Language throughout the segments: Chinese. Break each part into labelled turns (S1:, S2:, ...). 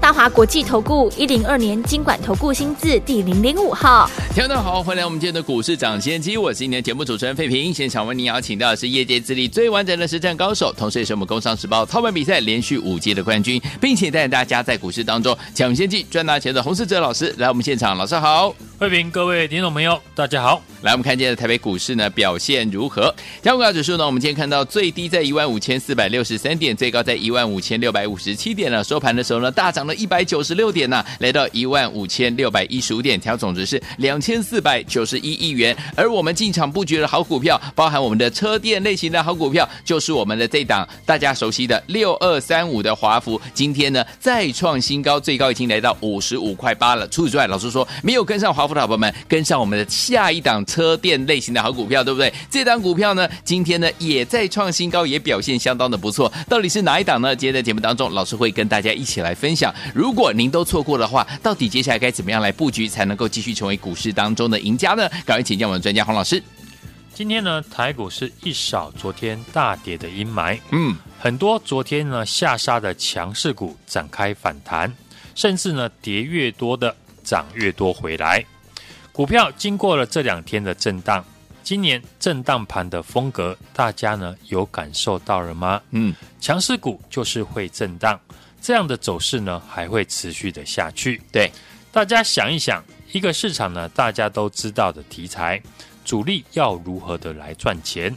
S1: 大华国际投顾一零二年金管投顾新字第零零五号，
S2: 听众好，欢迎来我们今天的股市涨先机，我是今天节目主持人费平。现场为您邀请到的是业界资历最完整的实战高手，同时也是我们工商时报操盘比赛连续五届的冠军，并且带领大家在股市当中抢先机赚大钱的洪世哲老师来我们现场，老师好，
S3: 费平，各位听众朋友，大家好。
S2: 来，我们看今天的台北股市呢表现如何？加权指数呢，我们今天看到最低在一万五千四百六十三点，最高在一万五千六百五十七点了。收盘的时候呢，大涨了一百九十六点呢，来到一万五千六百一十五点，调总值是两千四百九十一亿元。而我们进场布局的好股票，包含我们的车电类型的好股票，就是我们的这档大家熟悉的六二三五的华孚，今天呢再创新高，最高已经来到五十五块八了。除此之外，老师说没有跟上华孚的宝宝们，跟上我们的下一档。车电类型的好股票，对不对？这档股票呢，今天呢也在创新高，也表现相当的不错。到底是哪一档呢？今天在节目当中，老师会跟大家一起来分享。如果您都错过的话，到底接下来该怎么样来布局，才能够继续成为股市当中的赢家呢？赶快请教我们专家洪老师。
S3: 今天呢，台股是一扫昨天大跌的阴霾，
S2: 嗯，
S3: 很多昨天呢下杀的强势股展开反弹，甚至呢跌越多的涨越多回来。股票经过了这两天的震荡，今年震荡盘的风格，大家呢有感受到了吗？
S2: 嗯，
S3: 强势股就是会震荡，这样的走势呢还会持续的下去。
S2: 对，
S3: 大家想一想，一个市场呢大家都知道的题材，主力要如何的来赚钱？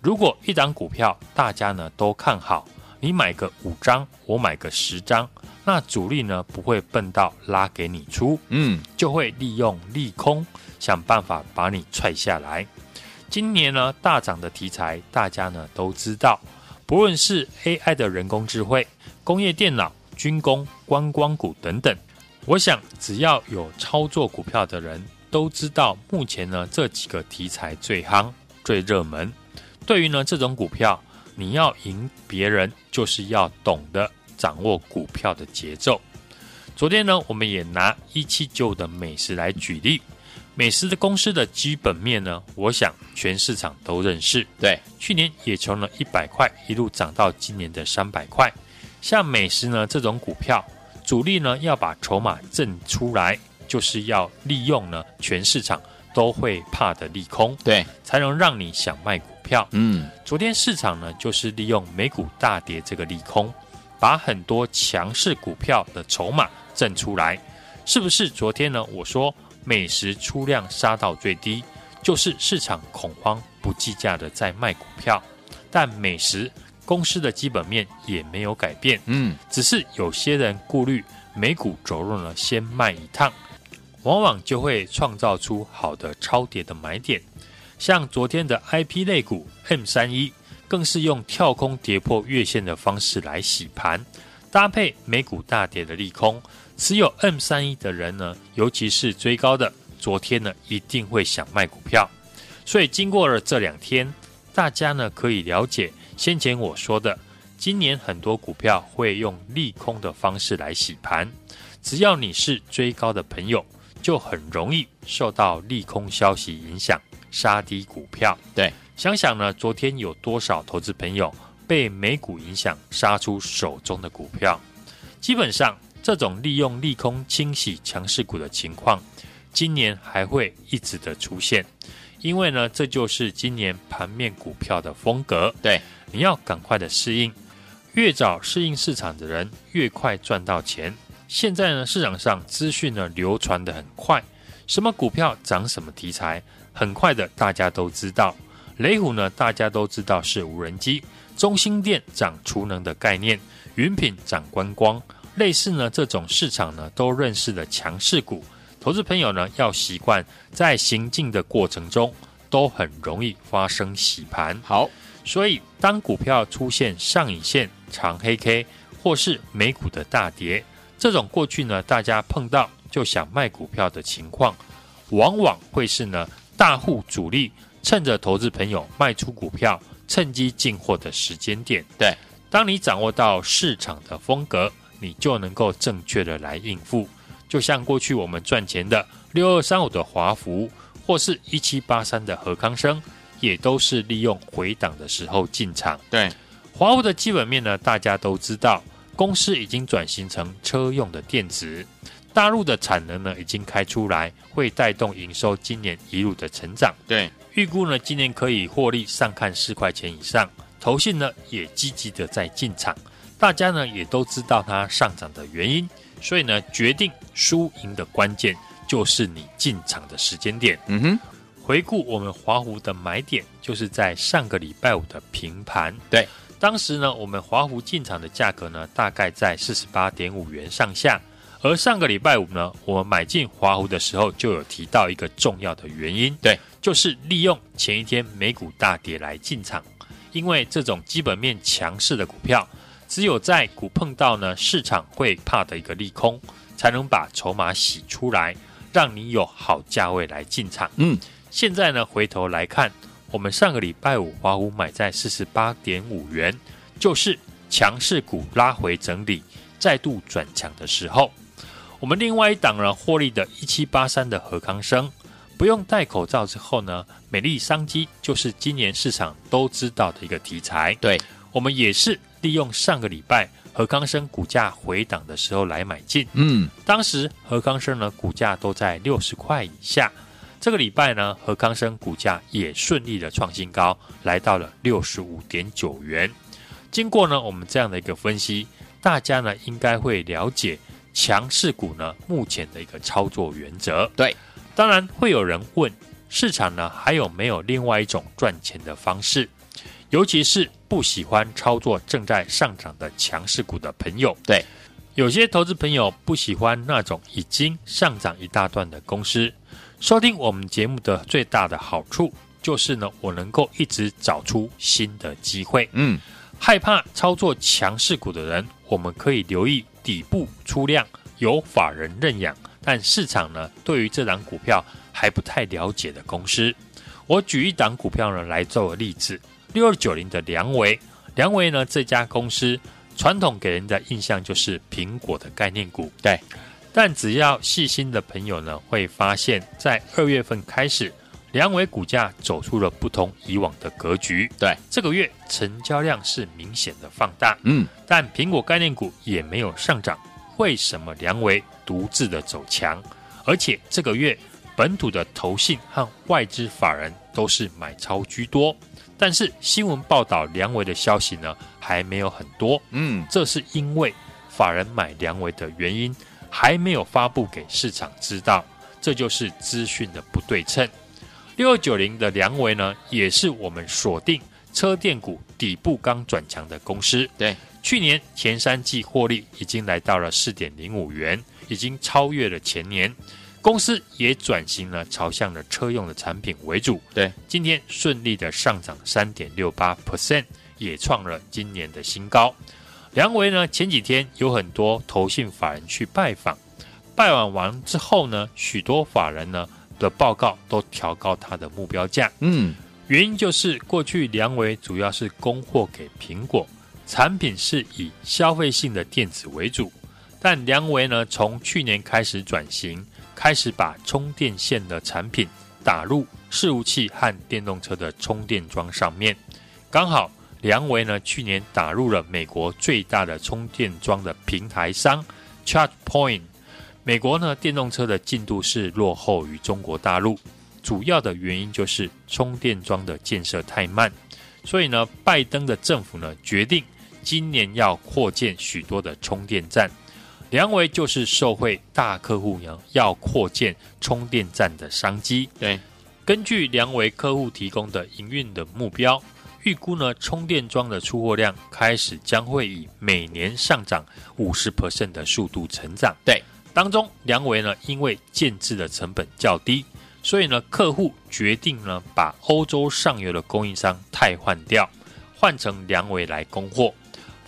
S3: 如果一档股票大家呢都看好，你买个五张，我买个十张。那主力呢不会笨到拉给你出，
S2: 嗯，
S3: 就会利用利空想办法把你踹下来。今年呢大涨的题材，大家呢都知道，不论是 AI 的人工智慧、工业电脑、军工、观光股等等，我想只要有操作股票的人都知道，目前呢这几个题材最夯、最热门。对于呢这种股票，你要赢别人，就是要懂得。掌握股票的节奏。昨天呢，我们也拿一七九的美食来举例。美食的公司的基本面呢，我想全市场都认识。
S2: 对，
S3: 去年也从了一百块一路涨到今年的三百块。像美食呢这种股票，主力呢要把筹码挣出来，就是要利用呢全市场都会怕的利空，
S2: 对，
S3: 才能让你想卖股票。
S2: 嗯，
S3: 昨天市场呢就是利用美股大跌这个利空。把很多强势股票的筹码挣出来，是不是？昨天呢，我说美食出量杀到最低，就是市场恐慌不计价的在卖股票。但美食公司的基本面也没有改变，
S2: 嗯，
S3: 只是有些人顾虑美股走弱呢，先卖一趟，往往就会创造出好的超跌的买点。像昨天的 IP 类股 M 三一。更是用跳空跌破月线的方式来洗盘，搭配美股大跌的利空，持有 M 三一的人呢，尤其是追高的，昨天呢一定会想卖股票。所以经过了这两天，大家呢可以了解先前我说的，今年很多股票会用利空的方式来洗盘，只要你是追高的朋友，就很容易受到利空消息影响，杀低股票。
S2: 对。
S3: 想想呢，昨天有多少投资朋友被美股影响杀出手中的股票？基本上，这种利用利空清洗强势股的情况，今年还会一直的出现。因为呢，这就是今年盘面股票的风格。
S2: 对，
S3: 你要赶快的适应，越早适应市场的人，越快赚到钱。现在呢，市场上资讯呢流传得很快，什么股票涨什么题材，很快的大家都知道。雷虎呢，大家都知道是无人机；中心店涨储能的概念，云品涨观光，类似呢这种市场呢都认识的强势股，投资朋友呢要习惯在行进的过程中都很容易发生洗盘。
S2: 好，
S3: 所以当股票出现上影线长黑 K 或是美股的大跌，这种过去呢大家碰到就想卖股票的情况，往往会是呢大户主力。趁着投资朋友卖出股票，趁机进货的时间点，
S2: 对，
S3: 当你掌握到市场的风格，你就能够正确的来应付。就像过去我们赚钱的六二三五的华孚，或是一七八三的和康生，也都是利用回档的时候进场。
S2: 对，
S3: 华孚的基本面呢，大家都知道，公司已经转型成车用的电子，大陆的产能呢已经开出来，会带动营收今年一路的成长。
S2: 对，
S3: 预估呢今年可以获利上看四块钱以上。投信呢也积极的在进场，大家呢也都知道它上涨的原因，所以呢决定输赢的关键就是你进场的时间点。
S2: 嗯哼，
S3: 回顾我们华湖的买点，就是在上个礼拜五的平盘。
S2: 对，
S3: 当时呢我们华湖进场的价格呢大概在四十八点五元上下，而上个礼拜五呢我们买进华湖的时候就有提到一个重要的原因，
S2: 对，
S3: 就是利用前一天美股大跌来进场。因为这种基本面强势的股票，只有在股碰到呢市场会怕的一个利空，才能把筹码洗出来，让你有好价位来进场。
S2: 嗯，
S3: 现在呢回头来看，我们上个礼拜五华孚买在四十八点五元，就是强势股拉回整理，再度转强的时候。我们另外一档呢获利的一七八三的何康生。不用戴口罩之后呢，美丽商机就是今年市场都知道的一个题材。
S2: 对，我
S3: 们也是利用上个礼拜和康生股价回档的时候来买进。
S2: 嗯，
S3: 当时和康生呢股价都在六十块以下，这个礼拜呢和康生股价也顺利的创新高，来到了六十五点九元。经过呢我们这样的一个分析，大家呢应该会了解强势股呢目前的一个操作原则。
S2: 对。
S3: 当然会有人问，市场呢还有没有另外一种赚钱的方式？尤其是不喜欢操作正在上涨的强势股的朋友。
S2: 对，
S3: 有些投资朋友不喜欢那种已经上涨一大段的公司。收听我们节目的最大的好处就是呢，我能够一直找出新的机会。
S2: 嗯，
S3: 害怕操作强势股的人，我们可以留意底部出量，有法人认养。但市场呢，对于这档股票还不太了解的公司，我举一档股票呢来做个例子：六二九零的梁维，梁维呢这家公司传统给人的印象就是苹果的概念股，
S2: 对。
S3: 但只要细心的朋友呢，会发现，在二月份开始，梁维股价走出了不同以往的格局。
S2: 对，
S3: 这个月成交量是明显的放大，
S2: 嗯，
S3: 但苹果概念股也没有上涨。为什么梁维独自的走强？而且这个月本土的投信和外资法人都是买超居多，但是新闻报道梁维的消息呢还没有很多。
S2: 嗯，
S3: 这是因为法人买梁维的原因还没有发布给市场知道，这就是资讯的不对称。六二九零的梁维呢，也是我们锁定车电股底部刚转强的公司。
S2: 对。
S3: 去年前三季获利已经来到了四点零五元，已经超越了前年。公司也转型了，朝向了车用的产品为主。
S2: 对，
S3: 今天顺利的上涨三点六八 percent，也创了今年的新高。梁维呢，前几天有很多投信法人去拜访，拜访完之后呢，许多法人呢的报告都调高他的目标价。
S2: 嗯，
S3: 原因就是过去梁维主要是供货给苹果。产品是以消费性的电子为主，但梁维呢，从去年开始转型，开始把充电线的产品打入伺服器和电动车的充电桩上面。刚好良微呢，去年打入了美国最大的充电桩的平台商 ChargePoint。美国呢，电动车的进度是落后于中国大陆，主要的原因就是充电桩的建设太慢。所以呢，拜登的政府呢，决定。今年要扩建许多的充电站，良维就是受惠大客户呢要扩建充电站的商机。
S2: 对，
S3: 根据梁维客户提供的营运的目标，预估呢充电桩的出货量开始将会以每年上涨五十 percent 的速度成长。
S2: 对，
S3: 当中梁维呢因为建置的成本较低，所以呢客户决定呢把欧洲上游的供应商汰换掉，换成梁维来供货。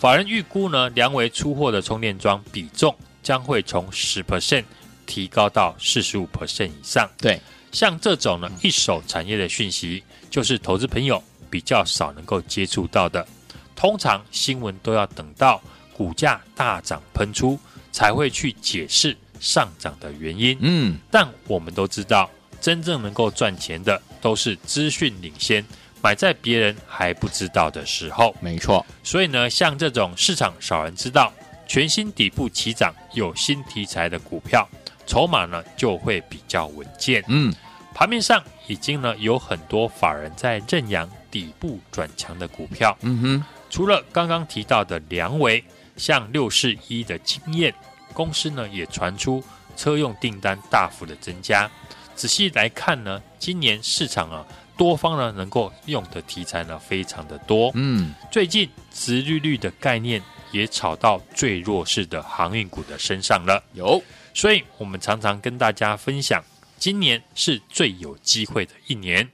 S3: 法人预估呢，良微出货的充电桩比重将会从十 percent 提高到四十五 percent 以上。
S2: 对，
S3: 像这种呢一手产业的讯息，就是投资朋友比较少能够接触到的。通常新闻都要等到股价大涨喷出，才会去解释上涨的原因。
S2: 嗯，
S3: 但我们都知道，真正能够赚钱的都是资讯领先，买在别人还不知道的时候。
S2: 没错。
S3: 所以呢，像这种市场少人知道、全新底部起涨、有新题材的股票，筹码呢就会比较稳健。
S2: 嗯，
S3: 盘面上已经呢有很多法人在认养底部转强的股票。
S2: 嗯哼，
S3: 除了刚刚提到的梁维，像六四一的经验公司呢，也传出车用订单大幅的增加。仔细来看呢，今年市场啊，多方呢能够用的题材呢非常的多。
S2: 嗯，
S3: 最近殖利率的概念也炒到最弱势的航运股的身上了。
S2: 有，
S3: 所以我们常常跟大家分享，今年是最有机会的一年。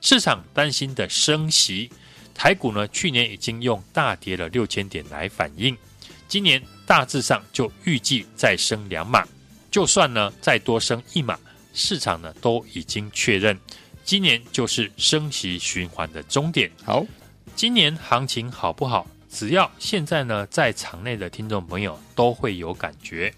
S3: 市场担心的升息，台股呢去年已经用大跌了六千点来反映，今年大致上就预计再升两码，就算呢再多升一码。市场呢都已经确认，今年就是升息循环的终点。
S2: 好，
S3: 今年行情好不好？只要现在呢在场内的听众朋友都会有感觉。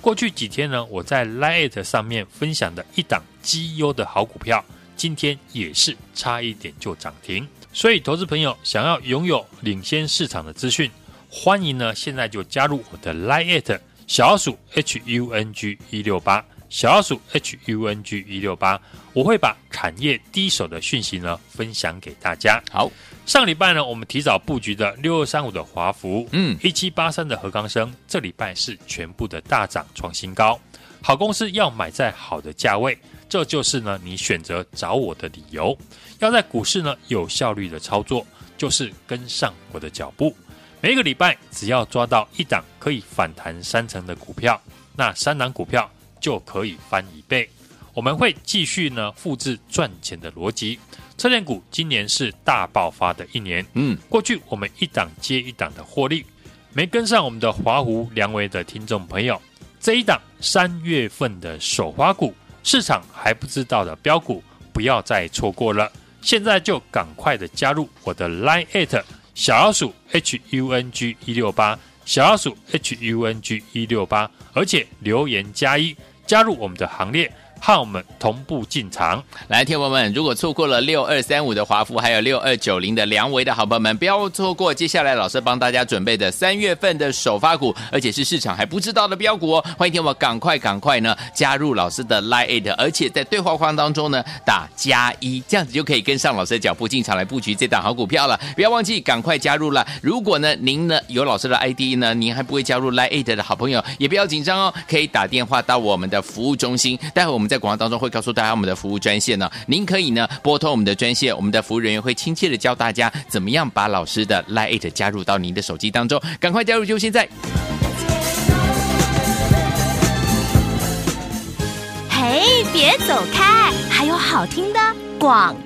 S3: 过去几天呢，我在 Lite 上面分享的一档绩优的好股票，今天也是差一点就涨停。所以，投资朋友想要拥有领先市场的资讯，欢迎呢现在就加入我的 Lite 小鼠 H U N G 一六八。小老鼠 H U N G 一六八，我会把产业第一手的讯息呢分享给大家。
S2: 好，
S3: 上礼拜呢，我们提早布局的六二三五的华孚，
S2: 嗯，
S3: 一七八三的合刚生，这礼拜是全部的大涨创新高。好公司要买在好的价位，这就是呢你选择找我的理由。要在股市呢有效率的操作，就是跟上我的脚步。每一个礼拜只要抓到一档可以反弹三成的股票，那三档股票。就可以翻一倍。我们会继续呢复制赚钱的逻辑。车电股今年是大爆发的一年。
S2: 嗯，
S3: 过去我们一档接一档的获利，没跟上我们的华湖、良维的听众朋友，这一档三月份的首发股，市场还不知道的标股，不要再错过了。现在就赶快的加入我的 Line@ 小老鼠 H U N G 一六八，小老鼠 H U N G 一六八，而且留言加一。加入我们的行列。和我们同步进场，
S2: 来，听友们，如果错过了六二三五的华孚，还有六二九零的良维的好朋友们，不要错过接下来老师帮大家准备的三月份的首发股，而且是市场还不知道的标股哦。欢迎听友们赶快赶快呢加入老师的 Line，而且在对话框当中呢打加一，这样子就可以跟上老师的脚步进场来布局这档好股票了。不要忘记赶快加入了。如果呢您呢有老师的 ID 呢，您还不会加入 Line 的好朋友，也不要紧张哦，可以打电话到我们的服务中心，待会我们在。广告当中会告诉大家我们的服务专线呢，您可以呢拨通我们的专线，我们的服务人员会亲切的教大家怎么样把老师的 Line 加入到您的手机当中，赶快加入就现在！
S1: 嘿，别走开，还有好听的广。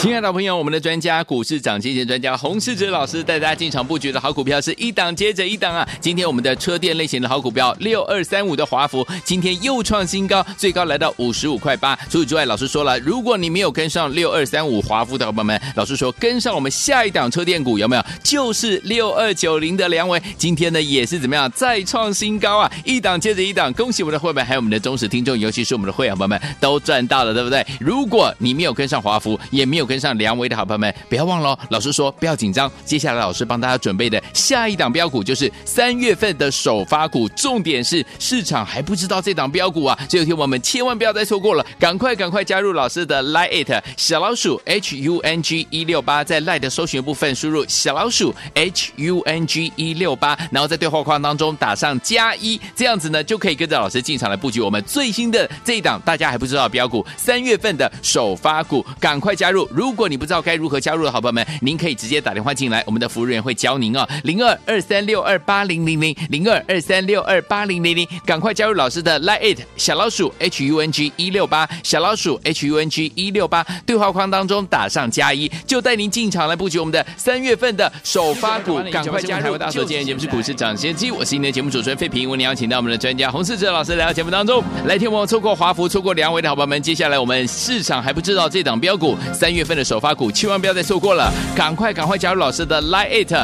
S2: 亲爱的朋友，我们的专家股市涨跌专家洪世哲老师带大家进场布局的好股票是一档接着一档啊！今天我们的车电类型的好股票六二三五的华孚，今天又创新高，最高来到五十五块八。除此之外，老师说了，如果你没有跟上六二三五华孚的伙伴们，老师说跟上我们下一档车电股有没有？就是六二九零的良伟，今天呢也是怎么样再创新高啊！一档接着一档，恭喜我们的会员还有我们的忠实听众，尤其是我们的会员朋友们都赚到了，对不对？如果你没有跟上华孚，也没有跟上梁伟的好朋友们，不要忘了，老师说不要紧张。接下来老师帮大家准备的下一档标股就是三月份的首发股，重点是市场还不知道这档标股啊，所以听我们千万不要再错过了，赶快赶快加入老师的 Line 小老鼠 H U N G 一六八，在 Line 的搜寻部分输入小老鼠 H U N G 一六八，然后在对话框当中打上加一，这样子呢就可以跟着老师进场来布局我们最新的这一档大家还不知道的标股，三月份的首发股，赶快加入！如果你不知道该如何加入的好朋友们，您可以直接打电话进来，我们的服务员会教您哦。零二二三六二八零零零零二二三六二八零零零，赶快加入老师的 Line 小老鼠 H U N G 一六八小老鼠 H U N G 一六八，对话框当中打上加一，就带您进场来布局我们的三月份的首发股，赶快加入！大家好，今天节目是股市涨先机，我是您的节目主持人费平，为您邀请到我们的专家洪世哲老师来到节目当中，来听我们错过华孚、错过良维的好朋友们，接下来我们市场还不知道这档标股三月的首发股，千万不要再错过了，赶快赶快加入老师的 Line It。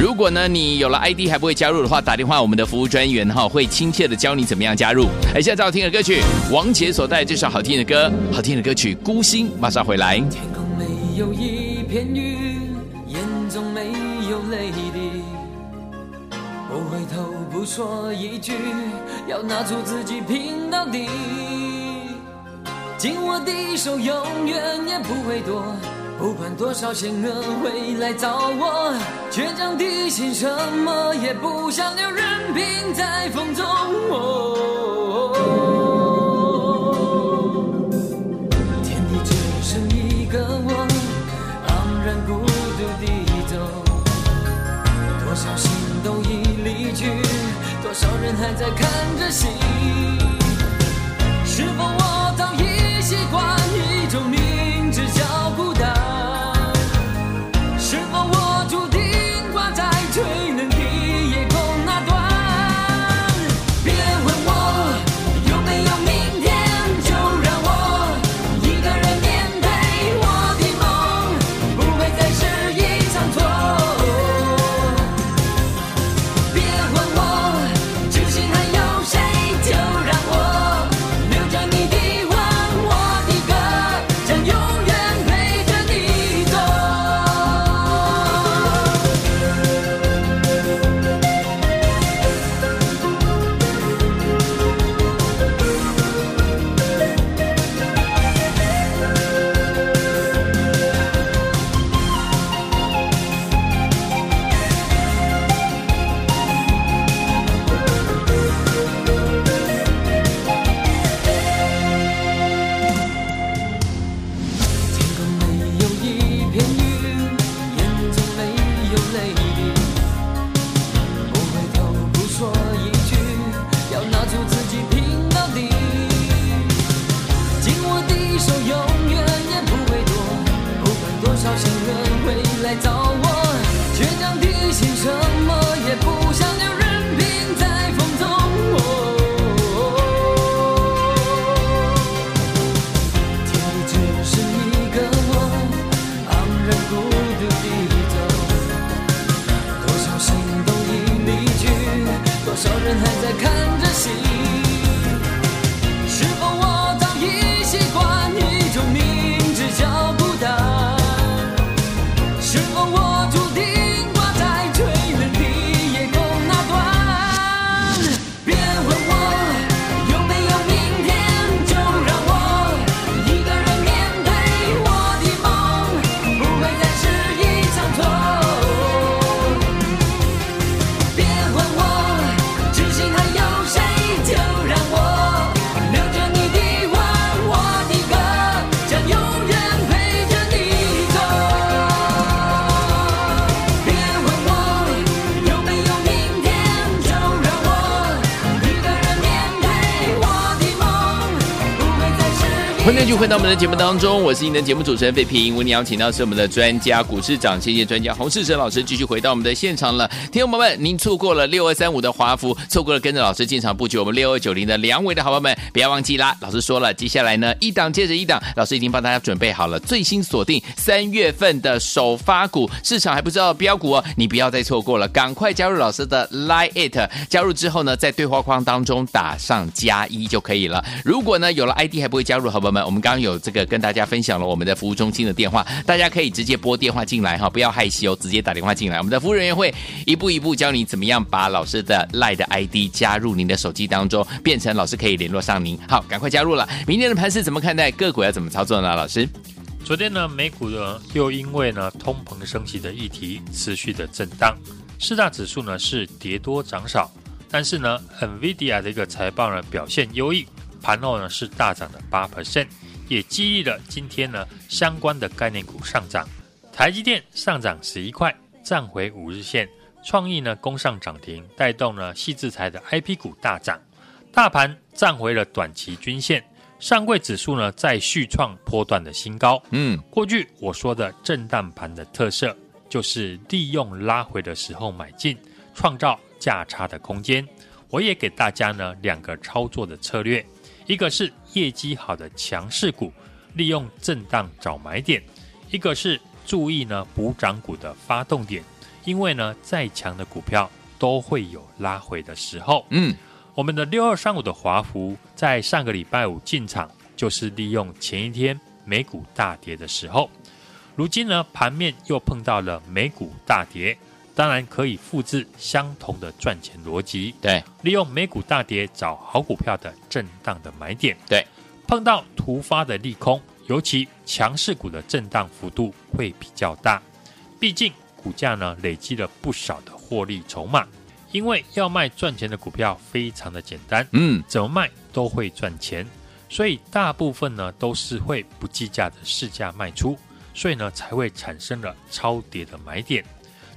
S2: 如果呢你有了 ID 还不会加入的话，打电话我们的服务专员哈会亲切的教你怎么样加入。哎，现在最好听的歌曲，王杰所带这首好听的歌，好听的歌曲《孤星》，马上回来。
S4: 天空没有一片云，眼中没有泪滴，不回头不说一句，要拿出自己拼到底。紧握的手永远也不会躲，不管多少险恶会来找我，倔强的心什么也不想留，任凭在风中。哦，天地只剩一个我，昂然孤独地走，多少心都已离去，多少人还在看着
S2: 戏，继续回到我们的节目当中，我是您的节目主持人费平。为您邀请到是我们的专家股市长，谢谢专家洪世哲老师，继续回到我们的现场了。听众朋友们，您错过了六二三五的华孚，错过了跟着老师进场布局我们六二九零的梁伟的好朋友们，不要忘记啦。老师说了，接下来呢一档接着一档，老师已经帮大家准备好了最新锁定三月份的首发股，市场还不知道标股哦，你不要再错过了，赶快加入老师的 Line It，加入之后呢，在对话框当中打上加一就可以了。如果呢有了 ID 还不会加入，好朋友们。我们刚刚有这个跟大家分享了我们的服务中心的电话，大家可以直接拨电话进来哈，不要害羞，直接打电话进来。我们的服务人员会一步一步教你怎么样把老师的 LINE 的 ID 加入您的手机当中，变成老师可以联络上您。好，赶快加入了。明天的盘是怎么看待？个股要怎么操作呢？老师，
S3: 昨天呢，美股呢又因为呢通膨升级的议题持续的震荡，四大指数呢是跌多涨少，但是呢，NVIDIA 的一个财报呢表现优异。盘后呢是大涨的八 percent，也激励了今天呢相关的概念股上涨。台积电上涨十一块，站回五日线。创意呢攻上涨停，带动呢细制材的 IP 股大涨。大盘站回了短期均线，上柜指数呢再续创波段的新高。嗯，过去我说的震荡盘的特色，就是利用拉回的时候买进，创造价差的空间。我也给大家呢两个操作的策略。一个是业绩好的强势股，利用震荡找买点；一个是注意呢补涨股的发动点，因为呢再强的股票都会有拉回的时候。
S2: 嗯，
S3: 我们的六二三五的华孚在上个礼拜五进场，就是利用前一天美股大跌的时候，如今呢盘面又碰到了美股大跌。当然可以复制相同的赚钱逻辑，
S2: 对，
S3: 利用美股大跌找好股票的震荡的买点，
S2: 对，
S3: 碰到突发的利空，尤其强势股的震荡幅度会比较大，毕竟股价呢累积了不少的获利筹码，因为要卖赚钱的股票非常的简单，
S2: 嗯，
S3: 怎么卖都会赚钱，所以大部分呢都是会不计价的市价卖出，所以呢才会产生了超跌的买点。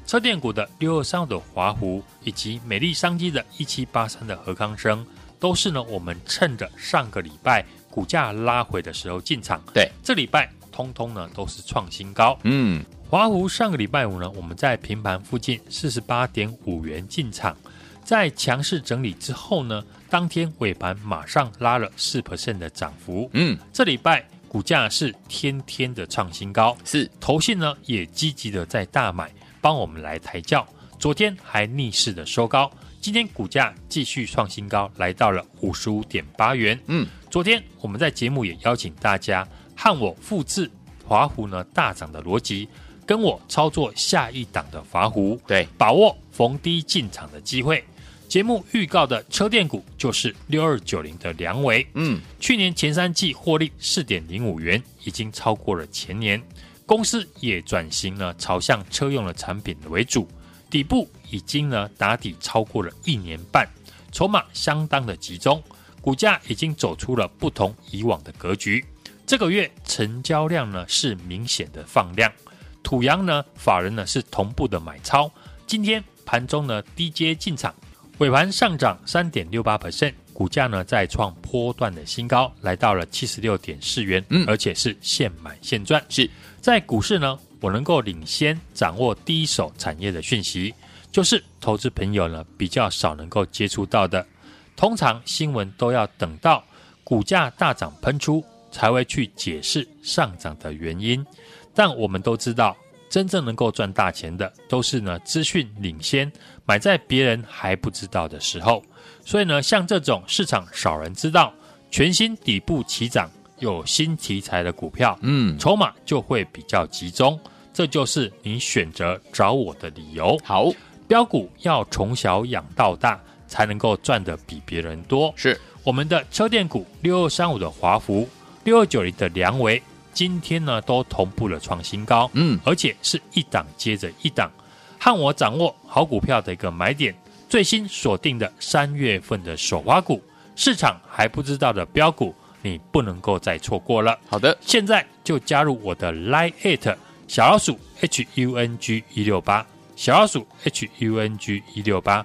S3: 车电股的六二三五的华孚，以及美丽商机的一七八三的何康生，都是呢我们趁着上个礼拜股价拉回的时候进场。
S2: 对，
S3: 这礼拜通通呢都是创新高。
S2: 嗯，
S3: 华孚上个礼拜五呢，我们在平盘附近四十八点五元进场，在强势整理之后呢，当天尾盘马上拉了四 percent 的涨幅。
S2: 嗯，
S3: 这礼拜股价是天天的创新高，
S2: 是
S3: 投信呢也积极的在大买。帮我们来抬轿，昨天还逆势的收高，今天股价继续创新高，来到了五十五点八元。
S2: 嗯，
S3: 昨天我们在节目也邀请大家和我复制华湖呢大涨的逻辑，跟我操作下一档的华湖，
S2: 对，
S3: 把握逢低进场的机会。节目预告的车电股就是六二九零的梁维，
S2: 嗯，
S3: 去年前三季获利四点零五元，已经超过了前年。公司也转型了，朝向车用的产品为主，底部已经呢打底超过了一年半，筹码相当的集中，股价已经走出了不同以往的格局。这个月成交量呢是明显的放量，土洋呢法人呢是同步的买超，今天盘中呢低阶进场，尾盘上涨三点六八 percent。股价呢再创波段的新高，来到了七十六点四元，嗯，而且是现买现赚。
S2: 是
S3: 在股市呢，我能够领先掌握第一手产业的讯息，就是投资朋友呢比较少能够接触到的。通常新闻都要等到股价大涨喷出，才会去解释上涨的原因。但我们都知道，真正能够赚大钱的，都是呢资讯领先，买在别人还不知道的时候。所以呢，像这种市场少人知道、全新底部起涨、有新题材的股票，
S2: 嗯，
S3: 筹码就会比较集中，这就是你选择找我的理由。
S2: 好，
S3: 标股要从小养到大，才能够赚得比别人多。
S2: 是
S3: 我们的车电股六二三五的华孚、六二九零的梁维，今天呢都同步了创新高，
S2: 嗯，
S3: 而且是一档接着一档，和我掌握好股票的一个买点。最新锁定的三月份的首发股，市场还不知道的标股，你不能够再错过了。
S2: 好的，
S3: 现在就加入我的 Line It 小老鼠 H U N G 一六八，小老鼠 H U N G 一六八，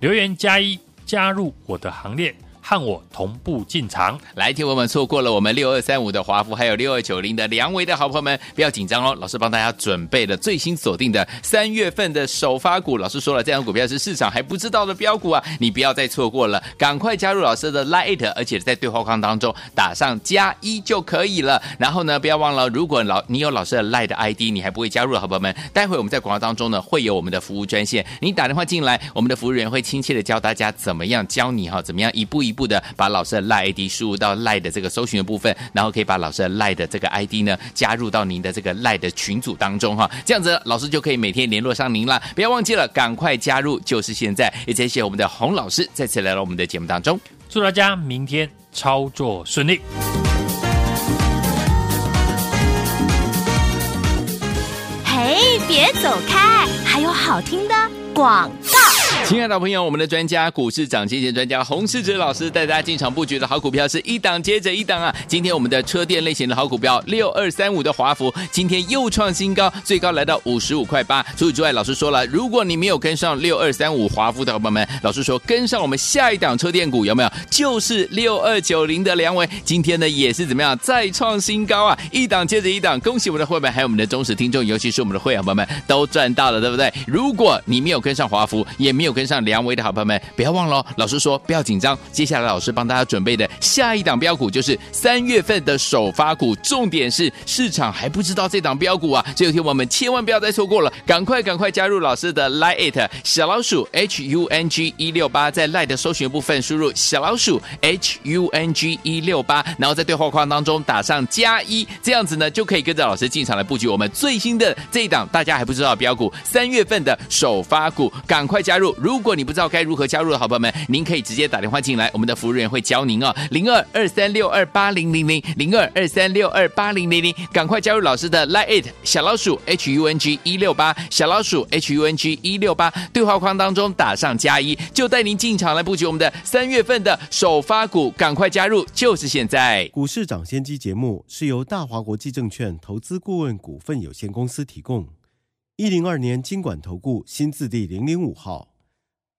S3: 留言加一，加入我的行列。和我同步进场，
S2: 来，听我们错过了我们六二三五的华孚，还有六二九零的良维的好朋友们，不要紧张哦。老师帮大家准备了最新锁定的三月份的首发股。老师说了，这张股票是市场还不知道的标股啊，你不要再错过了，赶快加入老师的 Lite，而且在对话框当中打上加一就可以了。然后呢，不要忘了，如果老你有老师的 Lite ID，你还不会加入的好朋友们，待会我们在广告当中呢会有我们的服务专线，你打电话进来，我们的服务人员会亲切的教大家怎么样教你哈，怎么样一步一。一步的把老师的赖 ID 输入到赖的这个搜寻的部分，然后可以把老师的赖的这个 ID 呢加入到您的这个赖的群组当中哈，这样子老师就可以每天联络上您了。不要忘记了，赶快加入，就是现在！也谢谢我们的洪老师再次来到我们的节目当中，
S3: 祝大家明天操作顺利。
S1: 嘿，别走开，还有好听的广告。
S2: 亲爱的朋友，我们的专家股市涨跌线专家洪世哲老师带大家进场布局的好股票是一档接着一档啊！今天我们的车电类型的好股票六二三五的华孚，今天又创新高，最高来到五十五块八。除此之外，老师说了，如果你没有跟上六二三五华孚的伙伴们，老师说跟上我们下一档车电股有没有？就是六二九零的良伟，今天呢也是怎么样再创新高啊！一档接着一档，恭喜我们的会员还有我们的忠实听众，尤其是我们的会员朋友们都赚到了，对不对？如果你没有跟上华孚，也没有跟上梁维的好朋友们，不要忘了，老师说不要紧张，接下来老师帮大家准备的下一档标股就是三月份的首发股，重点是市场还不知道这档标股啊，这有天我们千万不要再错过了，赶快赶快加入老师的 Line 小老鼠 H U N G 一六八，在 Line 的搜寻部分输入小老鼠 H U N G 一六八，然后在对话框当中打上加一，这样子呢就可以跟着老师进场来布局我们最新的这一档大家还不知道的标股，三月份的首发股，赶快加入！如果你不知道该如何加入的好朋友们，您可以直接打电话进来，我们的服务员会教您哦，零二二三六二八零零零零二二三六二八零零零，赶快加入老师的 Line 小老鼠 H U N G 一六八小老鼠 H U N G 一六八，对话框当中打上加一，就带您进场来布局我们的三月份的首发股，赶快加入，就是现在！
S5: 股市涨先机节目是由大华国际证券投资顾问股份有限公司提供。一零二年金管投顾新字第零零五号，